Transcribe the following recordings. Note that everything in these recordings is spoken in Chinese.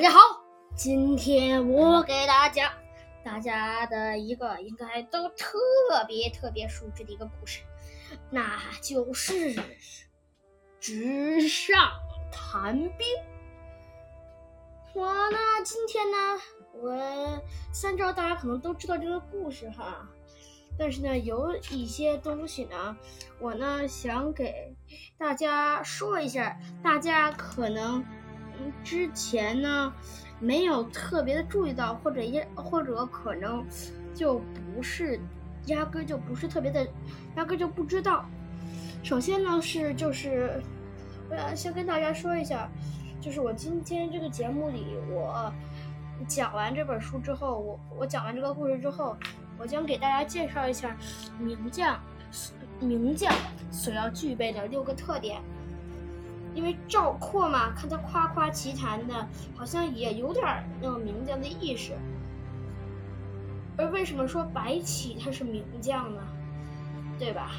大家好，今天我给大家大家的一个应该都特别特别熟知的一个故事，那就是纸上谈兵。我呢，今天呢，我三招大家可能都知道这个故事哈，但是呢，有一些东西呢，我呢想给大家说一下，大家可能。之前呢，没有特别的注意到，或者也或者可能就不是，压根就不是特别的，压根就不知道。首先呢是就是，我要先跟大家说一下，就是我今天这个节目里，我讲完这本书之后，我我讲完这个故事之后，我将给大家介绍一下名将，名将所要具备的六个特点。因为赵括嘛，看他夸夸其谈的，好像也有点那种名将的意识。而为什么说白起他是名将呢？对吧？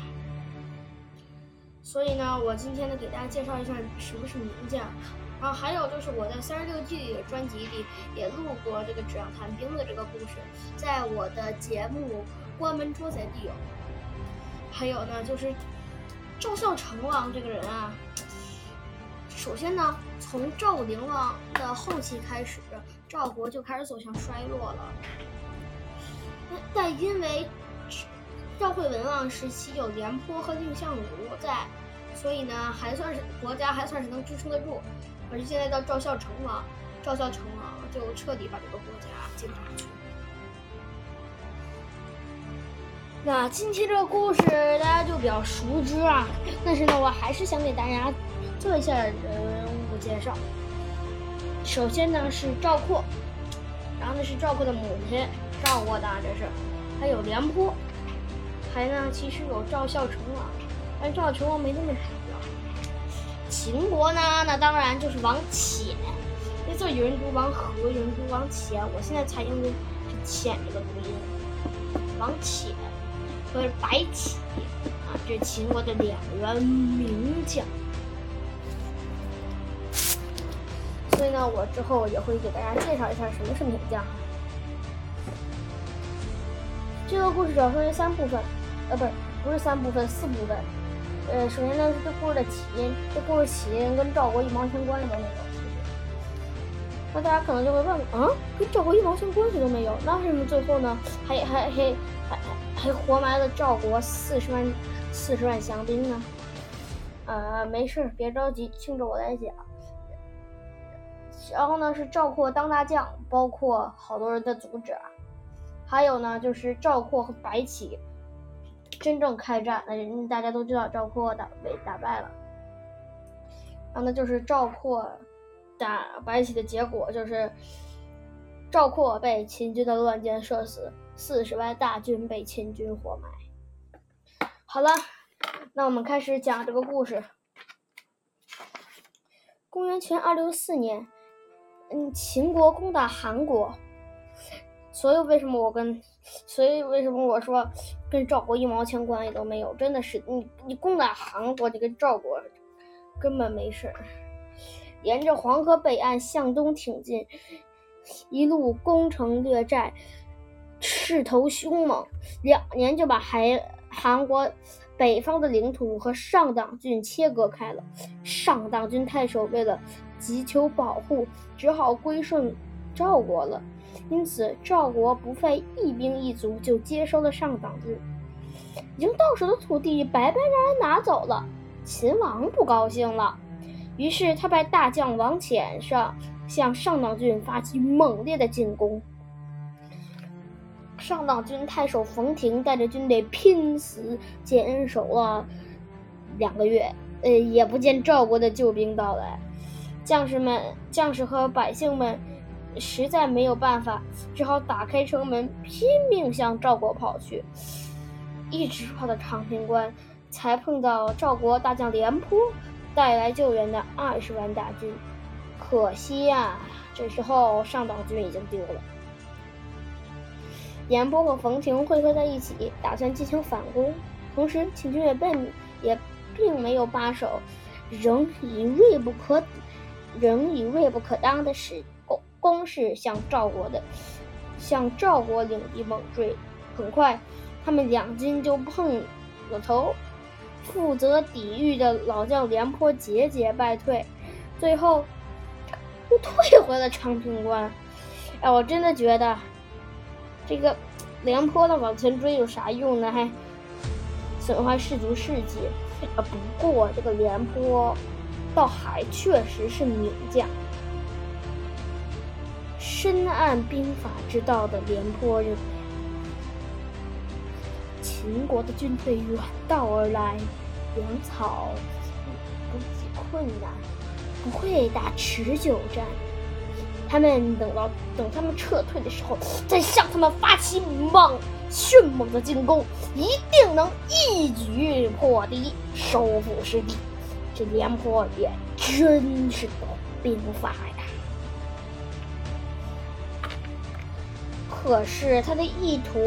所以呢，我今天呢给大家介绍一下什么是名将。然后还有就是我在三十六计里的专辑里也录过这个纸上谈兵的这个故事，在我的节目《关门捉贼里有》。还有呢，就是赵孝成王这个人啊。首先呢，从赵灵王的后期开始，赵国就开始走向衰落了。但因为赵惠文王时期有廉颇和蔺相如在，所以呢，还算是国家还算是能支撑得住。可是现在到赵孝成王，赵孝成王就彻底把这个国家惊垮了。那今天这个故事大家就比较熟知啊，但是呢，我还是想给大家。做一下人物介绍。首先呢是赵括，然后呢是赵括的母亲赵国的，这是，还有廉颇，还呢其实有赵孝成王，但赵孝成王没那么主要。秦国呢，那当然就是王翦，那字有人读王和，有人读王翦，我现在采用的是“翦”这个读音。王翦和白起啊，这是秦国的两员名将。所以呢，我之后也会给大家介绍一下什么是名将。这个故事主要分为三部分，呃，不是，不是三部分，四部分。呃，首先呢是这故事的起因，这故事起因跟赵国一毛钱关系都没有。那大家可能就会问，啊，跟赵国一毛钱关系都没有，那为什么最后呢还还还还还活埋了赵国四十万四十万降兵呢？呃，没事，别着急，听着我来讲。然后呢，是赵括当大将，包括好多人的阻止。还有呢，就是赵括和白起真正开战，那大家都知道赵括打被打败了。然后呢，就是赵括打白起的结果，就是赵括被秦军的乱箭射死，四十万大军被秦军活埋。好了，那我们开始讲这个故事。公元前二六四年。嗯，秦国攻打韩国，所以为什么我跟，所以为什么我说跟赵国一毛钱关系都没有？真的是你你攻打韩国，你跟赵国根本没事儿。沿着黄河北岸向东挺进，一路攻城略寨，势头凶猛，两年就把韩韩国北方的领土和上党郡切割开了。上党郡太守为了。急求保护，只好归顺赵国了。因此，赵国不费一兵一卒就接收了上党郡，已经到手的土地白白让人拿走了。秦王不高兴了，于是他派大将王翦上向上党郡发起猛烈的进攻。上党郡太守冯亭带着军队拼死坚守了两个月，呃，也不见赵国的救兵到来。将士们、将士和百姓们实在没有办法，只好打开城门，拼命向赵国跑去。一直跑到长平关，才碰到赵国大将廉颇带来救援的二十万大军。可惜呀，这时候上党军已经丢了。廉颇和冯亭汇合在一起，打算进行反攻。同时，秦军也并也并没有罢手，仍以锐不可。仍以锐不可当的使攻势向赵国的向赵国领地猛追。很快，他们两军就碰了头。负责抵御的老将廉颇节节败退，最后又 退回了长平关。哎，我真的觉得这个廉颇的往前追有啥用呢？还损坏士卒士气。啊，不过这个廉颇倒还确实是名将，深谙兵法之道的廉颇认为，秦国的军队远道而来，粮草补给困难，不会打持久战。他们等到等他们撤退的时候，再向他们发起猛。迅猛的进攻，一定能一举破敌，收复失地。这廉颇也真是懂兵法呀！可是他的意图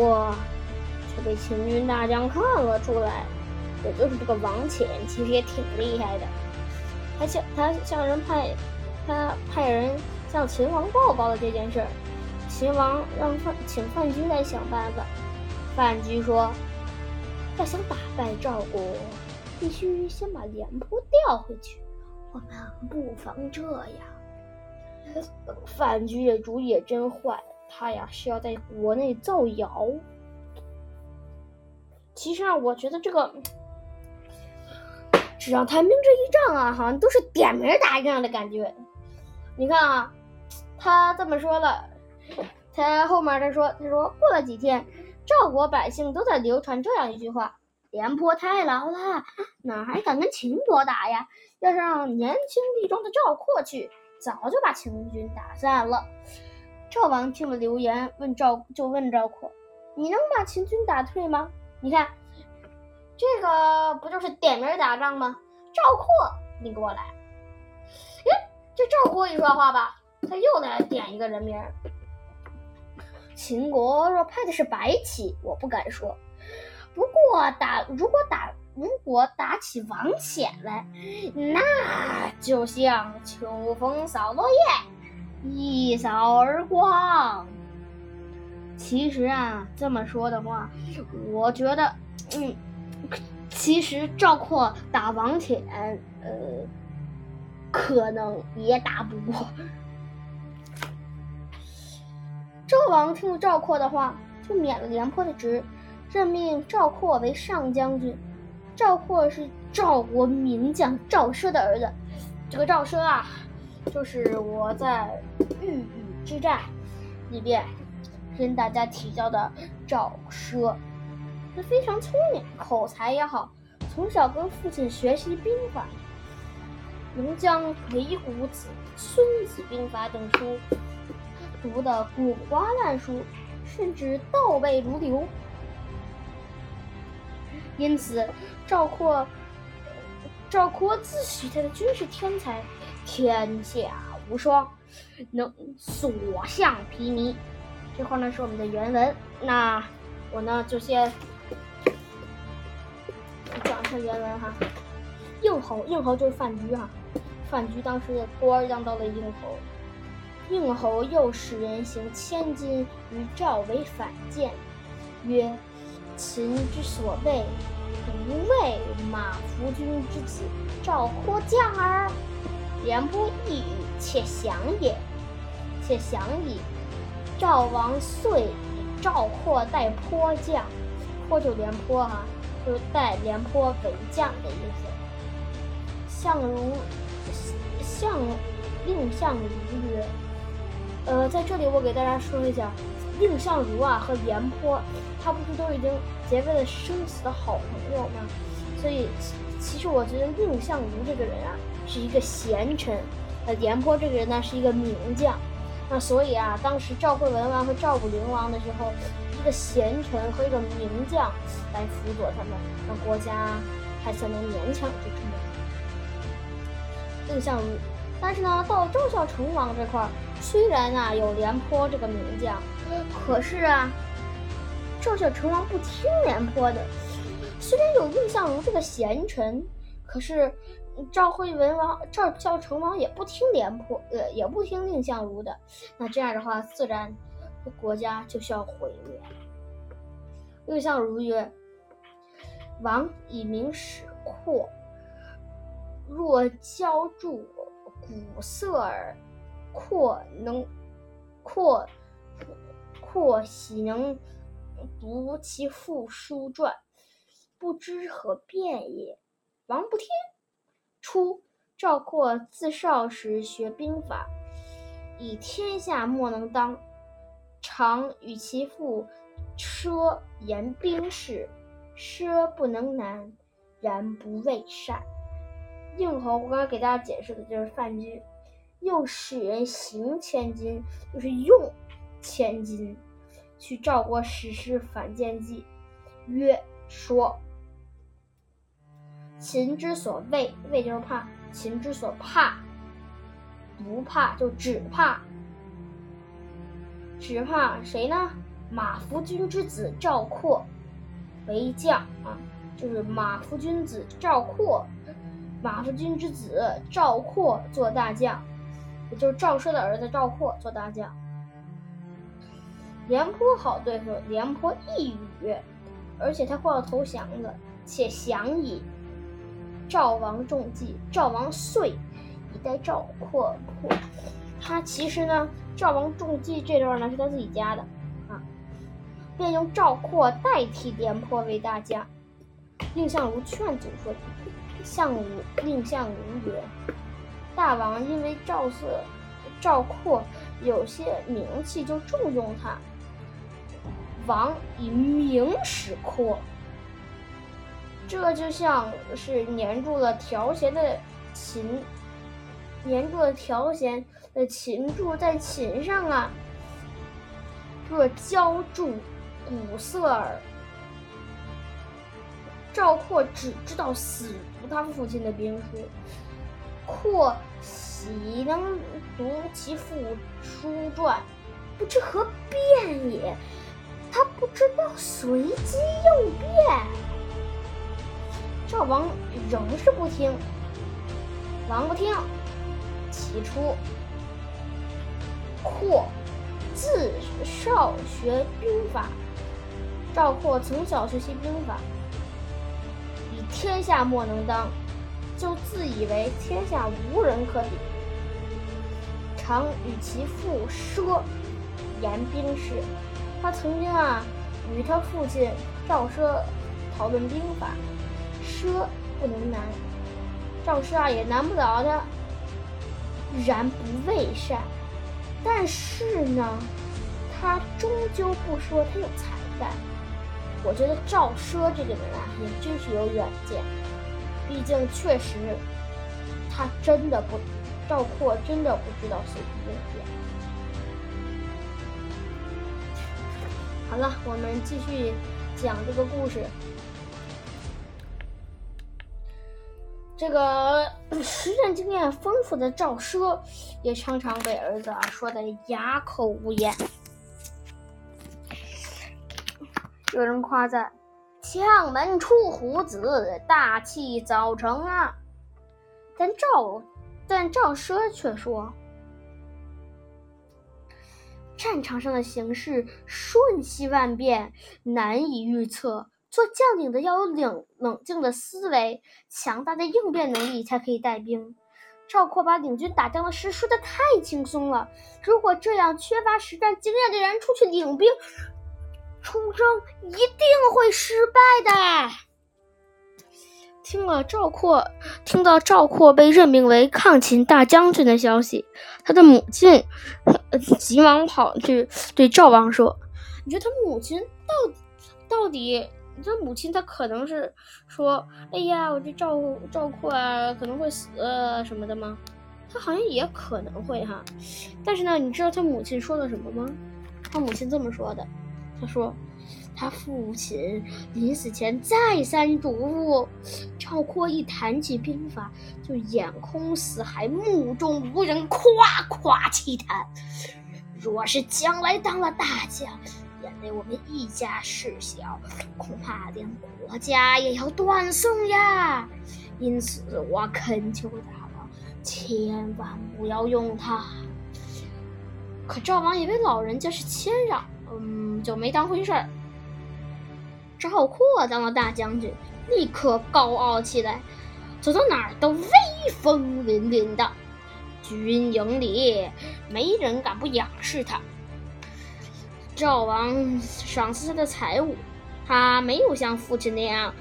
却被秦军大将看了出来，也就是这个王翦，其实也挺厉害的。他向他向人派，他派人向秦王报告了这件事儿。秦王让范请范雎来想办法。范雎说：“要想打败赵国，必须先把廉颇调回去。我们不妨这样。”范雎这主意也真坏，他呀是要在国内造谣。其实啊，我觉得这个只让他明这一仗啊，好像都是点名打仗的感觉。你看啊，他这么说了，他后面他说：“他说过了几天。”赵国百姓都在流传这样一句话：“廉颇太老了，哪还敢跟秦国打呀？要是让年轻力壮的赵括去，早就把秦军打散了。”赵王听了流言，问赵就问赵括：“你能把秦军打退吗？”你看，这个不就是点名打仗吗？赵括，你给我来！哎，这赵括一说话吧，他又来点一个人名。秦国若派的是白起，我不敢说。不过打如果打如果打起王翦来，那就像秋风扫落叶，一扫而光。其实啊，这么说的话，我觉得，嗯，其实赵括打王翦，呃，可能也打不过。赵王听了赵括的话，就免了廉颇的职，任命赵括为上将军。赵括是赵国名将赵奢的儿子。这个赵奢啊，就是我在豫语之战里边跟大家提到的赵奢。他非常聪明，口才也好，从小跟父亲学习兵法，能将《鬼谷子》《孙子兵法》等书。读得滚瓜烂熟，甚至倒背如流。因此，赵括赵括自诩他的军事天才，天下无双，能所向披靡。这块呢是我们的原文，那我呢就先讲一下原文哈。应侯，应侯就是范雎哈，范雎当时的官降到了应侯。应侯又使人行千金于赵为反间，曰：“秦之所谓，不为马服君之子赵括将耳。”廉颇一语，且降也。且降矣。赵王遂以赵括代颇将，颇就廉颇哈，就是代廉颇为将的意思。相如，相令相如曰。呃，在这里我给大家说一下，蔺相如啊和廉颇，他不是都已经结为了生死的好朋友吗？所以，其实我觉得蔺相如这个人啊是一个贤臣，呃，廉颇这个人呢是一个名将。那所以啊，当时赵惠文王和赵武灵王的时候，一个贤臣和一个名将来辅佐他们，那国家还算能勉强支撑。蔺相如，但是呢，到赵孝成王这块儿。虽然啊有廉颇这个名将，可是啊赵孝成王不听廉颇的。虽然有蔺相如这个贤臣，可是赵惠文王赵孝成王也不听廉颇，呃，也不听蔺相如的，那这样的话，自然国家就需要毁灭。蔺相如曰：“王以明使阔，若交助古色尔，阔能阔或喜能读其父书传，不知何变也。”王不听。初，赵括自少时学兵法，以天下莫能当，常与其父奢言兵事，奢不能难，然不畏善。应侯，我刚才给大家解释的就是范雎，又使人行千金，就是用千金去赵国实施反间计，曰说。秦之所畏，畏就是怕；秦之所怕，不怕就只怕，只怕谁呢？马服君之子赵括为将啊，就是马服君子赵括，马服君之子赵括做大将，也就是赵奢的儿子赵括做大将。廉颇好对付，廉颇一语，而且他快要投降了，且降矣。赵王中计，赵王遂以待赵括破。他其实呢，赵王中计这段呢是他自己加的啊，便用赵括代替廉颇为大将。蔺相如劝阻说：“相如，蔺相如曰：大王因为赵色、赵括有些名气，就重用他。王以名使括。”这就像是粘住了条弦的琴，粘住了条弦的琴柱在琴上啊。若浇筑古色尔，赵括只知道死读他父亲的兵书，括喜能读其父书传，不知何变也。他不知道随机应变。赵王仍是不听，王不听。起初，括自少学兵法。赵括从小学习兵法，以天下莫能当，就自以为天下无人可比。常与其父奢言兵事。他曾经啊，与他父亲赵奢讨论兵法。奢不能难，赵奢啊也难不倒他。然不畏善，但是呢，他终究不说他有才干。我觉得赵奢这个人啊，也真是有远见。毕竟确实，他真的不，赵括真的不知道随机应变。好了，我们继续讲这个故事。这个 实战经验丰富的赵奢，也常常被儿子啊说的哑口无言。有人夸赞：“将门出虎子，大器早成啊！”但赵，但赵奢却说：“战场上的形势瞬息万变，难以预测。”做将领的要有冷冷静的思维，强大的应变能力，才可以带兵。赵括把领军打仗的事说的太轻松了。如果这样，缺乏实战经验的人出去领兵出征，一定会失败的。听了赵括，听到赵括被任命为抗秦大将军的消息，他的母亲急忙跑去对赵王说：“你觉得他母亲到到底？”他母亲，他可能是说：“哎呀，我这赵赵括啊，可能会死什么的吗？”他好像也可能会哈。但是呢，你知道他母亲说了什么吗？他母亲这么说的：“他说，他父亲临死前再三嘱咐，赵括一谈起兵法，就眼空死海，目中无人，夸夸其谈。若是将来当了大将。”连累我们一家事小，恐怕连国家也要断送呀！因此我恳求大王千万不要用他。可赵王以为老人家是谦让，嗯，就没当回事儿。赵括当了大将军，立刻高傲起来，走到哪儿都威风凛凛的。军营里没人敢不仰视他。赵王赏赐他的财物，他没有像父亲那样，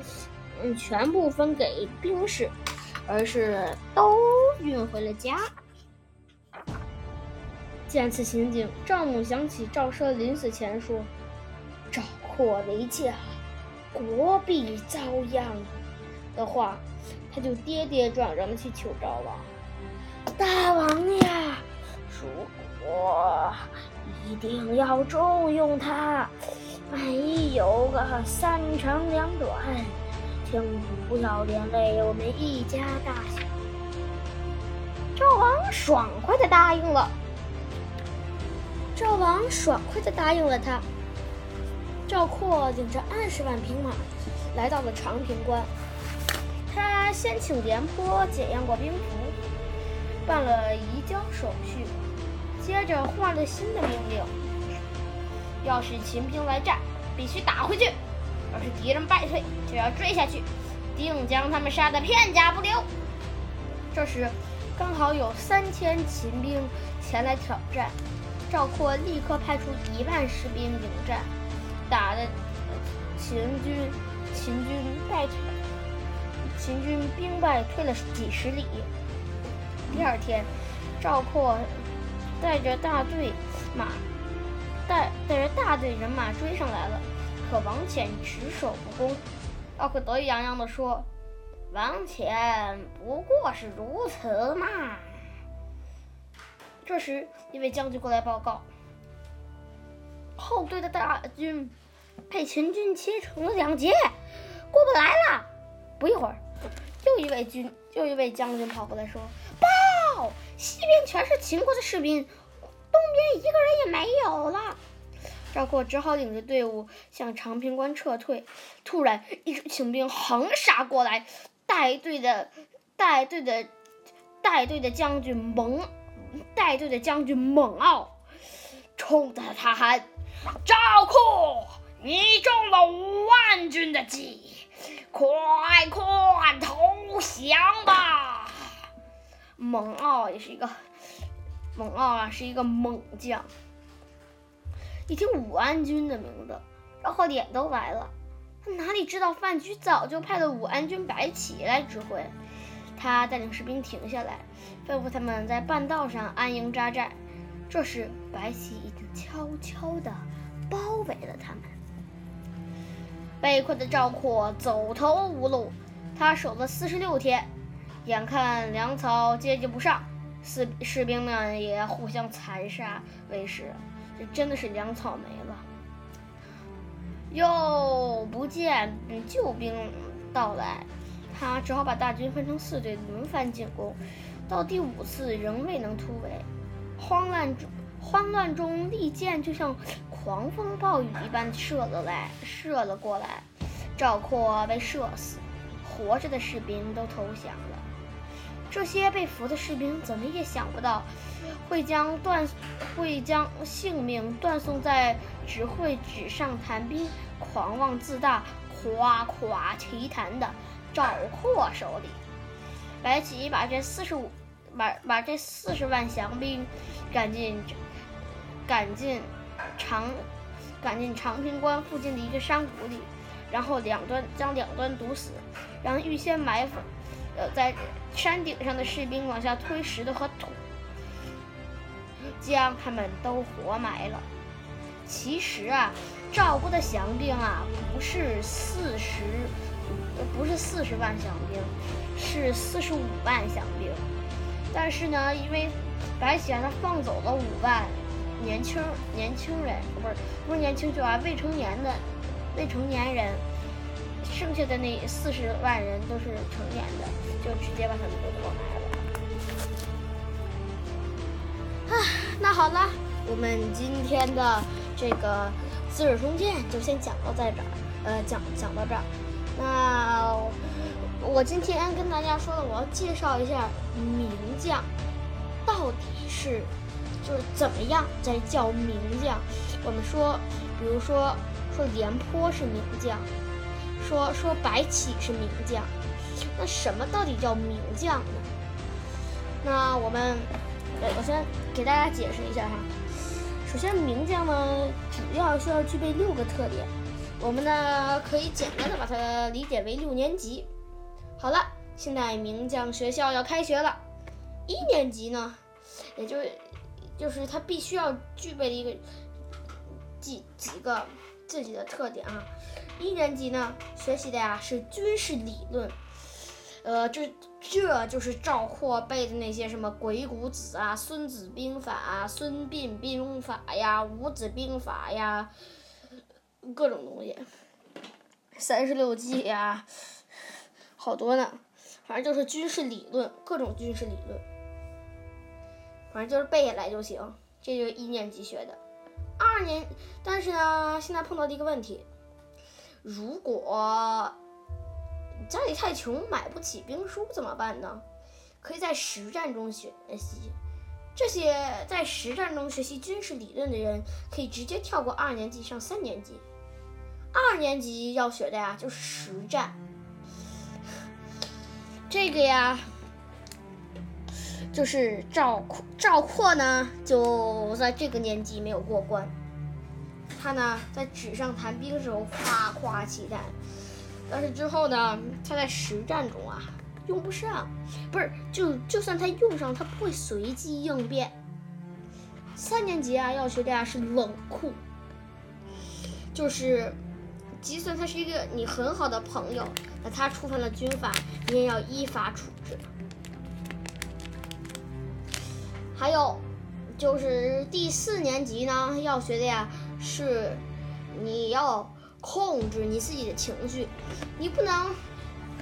嗯，全部分给兵士，而是都运回了家。见此情景，赵母想起赵奢临死前说：“赵括为驾，国必遭殃”的话，他就跌跌撞撞的去求赵王：“大王呀，如果……”一定要重用他，万一有个三长两短，请不要连累我们一家大小。赵王爽快的答应了。赵王爽快的答应了他。赵括领着二十万兵马来到了长平关，他先请廉颇检验过兵符，办了移交手续。接着换了新的命令：要是秦兵来战，必须打回去；要是敌人败退，就要追下去，定将他们杀得片甲不留。这时，刚好有三千秦兵前来挑战，赵括立刻派出一万士兵迎战，打的秦军秦军败退，秦军兵败退了几十里。第二天，赵括。带着大队马，带带着大队人马追上来了，可王翦只守不攻。赵括得意洋洋地说：“王翦不过是如此嘛。”这时，一位将军过来报告：后队的大军被秦军切成了两截，过不来了。不一会儿，又一位军，又一位将军跑过来说。报西边全是秦国的士兵，东边一个人也没有了。赵括只好领着队伍向长平关撤退。突然，一支秦兵横杀过来，带队的带队的带队的将军蒙带队的将军蒙骜冲着他喊：“赵括，你中了五万军的计，快快投降吧！”蒙骜也是一个蒙骜啊，是一个猛将。一听武安军的名字，赵括脸都白了。他哪里知道范雎早就派了武安军白起来指挥。他带领士兵停下来，吩咐他们在半道上安营扎寨。这时，白起已经悄悄地包围了他们。被困的赵括走投无路，他守了四十六天。眼看粮草接济不上，士士兵们也互相残杀为食，这真的是粮草没了，又不见救兵到来，他只好把大军分成四队轮番进攻，到第五次仍未能突围，慌乱中慌乱中利箭就像狂风暴雨一般射了。来，射了过来，赵括被射死，活着的士兵都投降了。这些被俘的士兵怎么也想不到，会将断会将性命断送在只会纸上谈兵、狂妄自大、夸夸其谈的。赵括手里。白起把这四十五把把这四十万降兵赶进赶进长赶进长平关附近的一个山谷里，然后两端将两端堵死，让预先埋伏。呃，在山顶上的士兵往下推石头和土，将他们都活埋了。其实啊，赵国的降兵啊，不是四十，不是四十万降兵，是四十五万降兵。但是呢，因为白起让他放走了五万年轻年轻人，不是不是年轻就啊，未成年的未成年人。剩下的那四十万人都是成年的，就直接把他们都活埋了。啊，那好了，我们今天的这个《资治通鉴》就先讲到在这儿，呃，讲讲到这儿。那我今天跟大家说了，我要介绍一下名将到底是就是怎么样才叫名将。我们说，比如说说廉颇是名将，说说白起是名将，那什么到底叫名将呢？那我们，我先给大家解释一下哈。首先，名将呢主要需要具备六个特点，我们呢可以简单的把它理解为六年级。好了，现在名将学校要开学了。一年级呢，也就就是他必须要具备的一个几几个自己的特点啊。一年级呢，学习的呀是军事理论，呃，这这就是赵括背的那些什么《鬼谷子》啊、《孙子兵法》啊、《孙膑兵法》呀、《五子兵法》呀，各种东西，三十六计呀。好多呢，反正就是军事理论，各种军事理论，反正就是背下来就行。这就是一年级学的。二年，但是呢，现在碰到的一个问题，如果家里太穷买不起兵书怎么办呢？可以在实战中学习。这些在实战中学习军事理论的人，可以直接跳过二年级上三年级。二年级要学的呀，就是实战。这个呀，就是赵括，赵括呢就在这个年级没有过关。他呢在纸上谈兵的时候夸夸其谈，但是之后呢他在实战中啊用不上，不是就就算他用上，他不会随机应变。三年级啊要学的呀是冷酷，就是。即算他是一个你很好的朋友，那他触犯了军法，你也要依法处置。还有，就是第四年级呢，要学的呀是，你要控制你自己的情绪，你不能，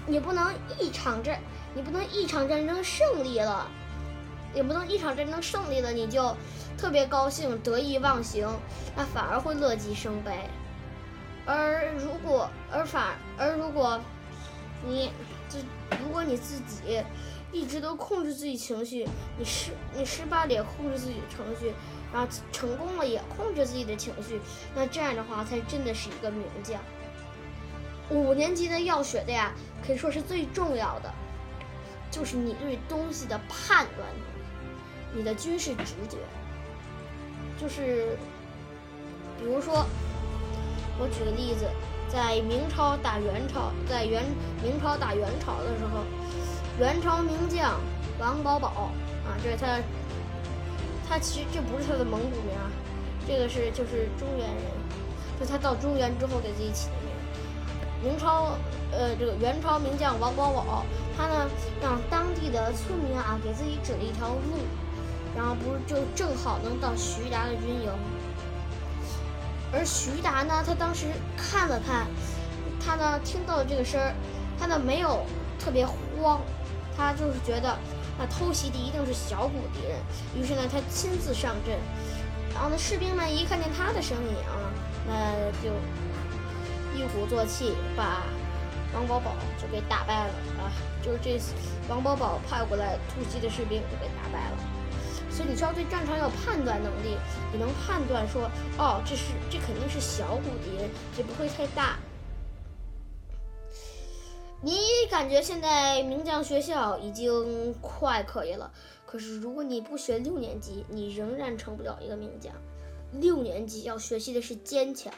你不能一场战，你不能一场战争胜利了，也不能一场战争胜利了你就特别高兴得意忘形，那反而会乐极生悲。而如果，而反，而如果，你，自如果你自己一直都控制自己情绪，你失你失败了也控制自己的情绪，然后成功了也控制自己的情绪，那这样的话才真的是一个名将。五年级的要学的呀，可以说是最重要的，就是你对东西的判断能力，你的军事直觉，就是，比如说。我举个例子，在明朝打元朝，在元明朝打元朝的时候，元朝名将王保保啊，这是他，他其实这不是他的蒙古名啊，这个是就是中原人，就他到中原之后给自己起的名。明朝呃这个元朝名将王保保，他呢让当地的村民啊给自己指了一条路，然后不是就正好能到徐达的军营。而徐达呢，他当时看了看，他呢听到了这个声儿，他呢没有特别慌，他就是觉得那偷袭的一定是小股敌人，于是呢他亲自上阵，然后呢士兵们一看见他的身影啊，那就一鼓作气把王保保就给打败了啊，就是这次王保保派过来突袭的士兵就被打败了。你需要对战场有判断能力，你能判断说，哦，这是这肯定是小股敌人，这不会太大。你感觉现在名将学校已经快可以了，可是如果你不学六年级，你仍然成不了一个名将。六年级要学习的是坚强，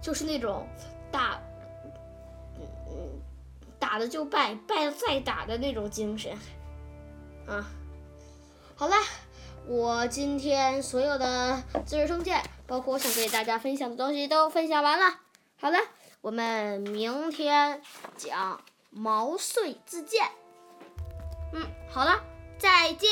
就是那种打，嗯嗯，打了就败，败了再打的那种精神，啊。好了，我今天所有的资治通鉴，包括我想给大家分享的东西都分享完了。好了，我们明天讲毛遂自荐。嗯，好了，再见。